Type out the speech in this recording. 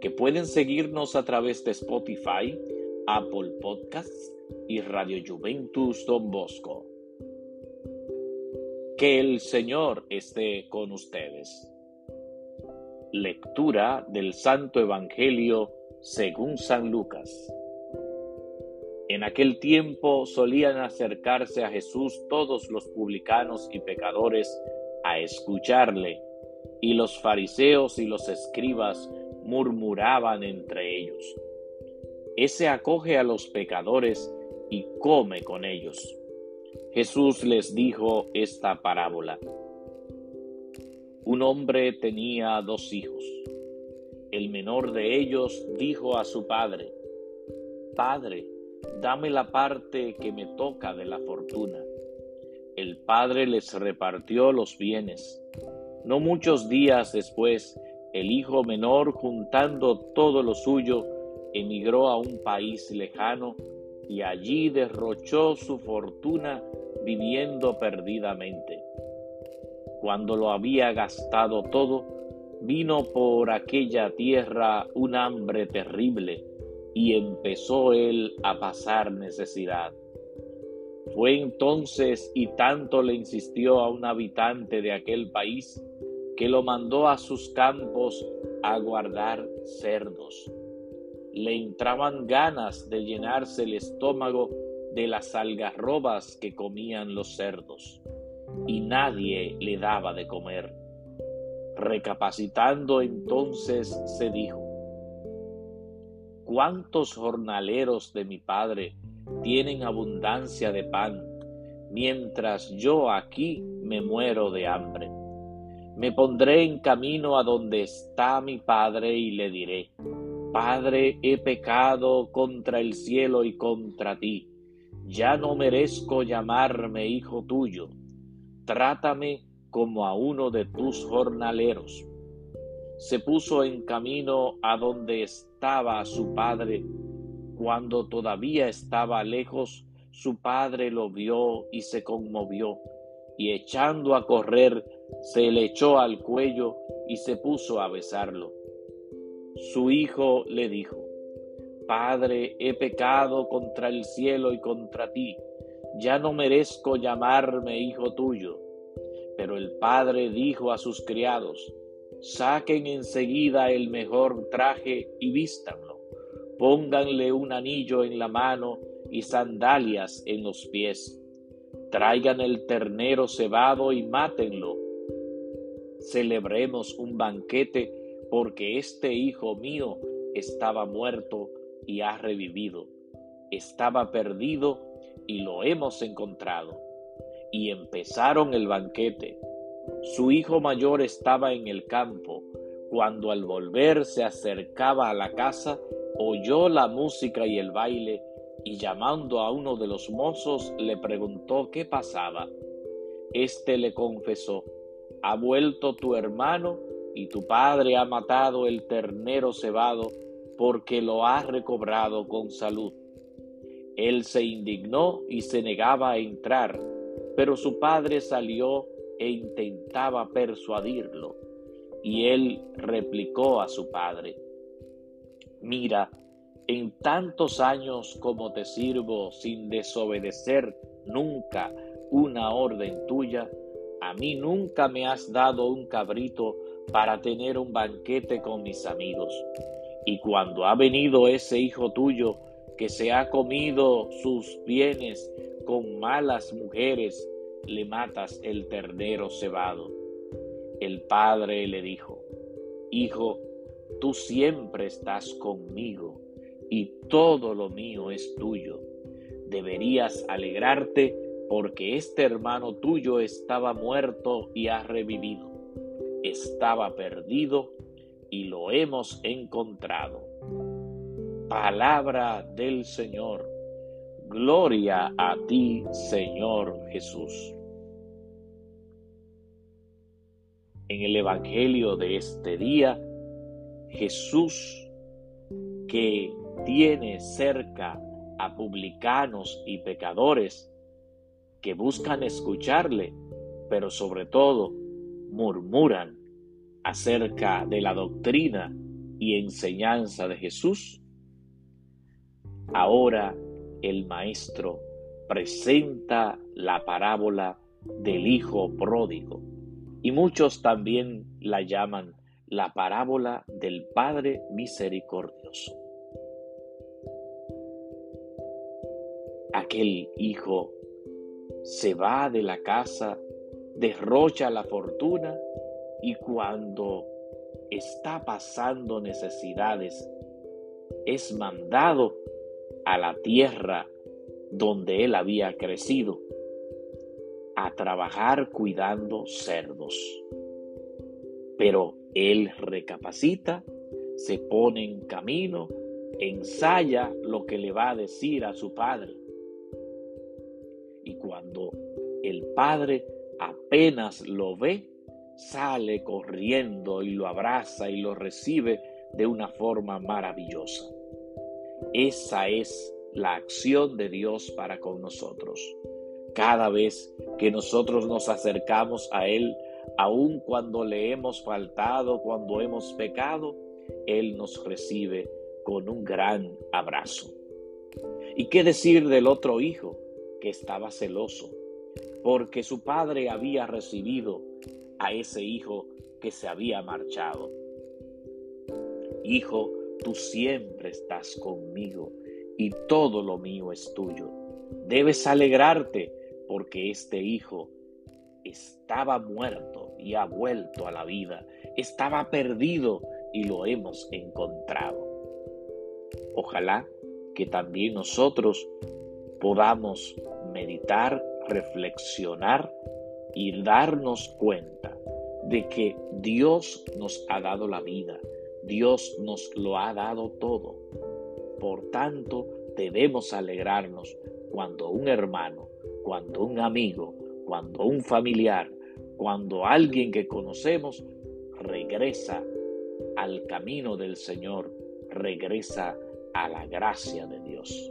que pueden seguirnos a través de Spotify, Apple Podcasts y Radio Juventus Don Bosco. Que el Señor esté con ustedes. Lectura del Santo Evangelio según San Lucas. En aquel tiempo solían acercarse a Jesús todos los publicanos y pecadores a escucharle y los fariseos y los escribas murmuraban entre ellos. Ese acoge a los pecadores y come con ellos. Jesús les dijo esta parábola. Un hombre tenía dos hijos. El menor de ellos dijo a su padre, Padre, dame la parte que me toca de la fortuna. El padre les repartió los bienes. No muchos días después, el hijo menor, juntando todo lo suyo, emigró a un país lejano y allí derrochó su fortuna viviendo perdidamente. Cuando lo había gastado todo, vino por aquella tierra un hambre terrible y empezó él a pasar necesidad. Fue entonces y tanto le insistió a un habitante de aquel país que lo mandó a sus campos a guardar cerdos. Le entraban ganas de llenarse el estómago de las algarrobas que comían los cerdos, y nadie le daba de comer. Recapacitando entonces se dijo, ¿cuántos jornaleros de mi padre tienen abundancia de pan, mientras yo aquí me muero de hambre? Me pondré en camino a donde está mi Padre y le diré, Padre, he pecado contra el cielo y contra ti. Ya no merezco llamarme hijo tuyo. Trátame como a uno de tus jornaleros. Se puso en camino a donde estaba su padre. Cuando todavía estaba lejos, su padre lo vio y se conmovió, y echando a correr, se le echó al cuello y se puso a besarlo. Su hijo le dijo, Padre, he pecado contra el cielo y contra ti, ya no merezco llamarme hijo tuyo. Pero el padre dijo a sus criados, saquen enseguida el mejor traje y vístanlo, pónganle un anillo en la mano y sandalias en los pies, traigan el ternero cebado y mátenlo celebremos un banquete porque este hijo mío estaba muerto y ha revivido, estaba perdido y lo hemos encontrado. Y empezaron el banquete. Su hijo mayor estaba en el campo. Cuando al volver se acercaba a la casa, oyó la música y el baile, y llamando a uno de los mozos le preguntó qué pasaba. Este le confesó, ha vuelto tu hermano y tu padre ha matado el ternero cebado porque lo ha recobrado con salud. Él se indignó y se negaba a entrar, pero su padre salió e intentaba persuadirlo. Y él replicó a su padre, Mira, en tantos años como te sirvo sin desobedecer nunca una orden tuya, a mí nunca me has dado un cabrito para tener un banquete con mis amigos. Y cuando ha venido ese hijo tuyo que se ha comido sus bienes con malas mujeres, le matas el ternero cebado. El padre le dijo, Hijo, tú siempre estás conmigo y todo lo mío es tuyo. Deberías alegrarte porque este hermano tuyo estaba muerto y ha revivido, estaba perdido y lo hemos encontrado. Palabra del Señor. Gloria a ti, Señor Jesús. En el Evangelio de este día, Jesús, que tiene cerca a publicanos y pecadores que buscan escucharle, pero sobre todo murmuran acerca de la doctrina y enseñanza de Jesús, ahora el maestro presenta la parábola del Hijo pródigo y muchos también la llaman la parábola del Padre misericordioso. Aquel hijo se va de la casa, derrocha la fortuna y cuando está pasando necesidades, es mandado a la tierra donde él había crecido a trabajar cuidando cerdos. Pero él recapacita, se pone en camino, ensaya lo que le va a decir a su padre. Padre apenas lo ve, sale corriendo y lo abraza y lo recibe de una forma maravillosa. Esa es la acción de Dios para con nosotros. Cada vez que nosotros nos acercamos a Él, aun cuando le hemos faltado, cuando hemos pecado, Él nos recibe con un gran abrazo. ¿Y qué decir del otro hijo que estaba celoso? Porque su padre había recibido a ese hijo que se había marchado. Hijo, tú siempre estás conmigo y todo lo mío es tuyo. Debes alegrarte porque este hijo estaba muerto y ha vuelto a la vida, estaba perdido y lo hemos encontrado. Ojalá que también nosotros podamos meditar, reflexionar y darnos cuenta de que Dios nos ha dado la vida, Dios nos lo ha dado todo. Por tanto, debemos alegrarnos cuando un hermano, cuando un amigo, cuando un familiar, cuando alguien que conocemos regresa al camino del Señor, regresa a la gracia de Dios.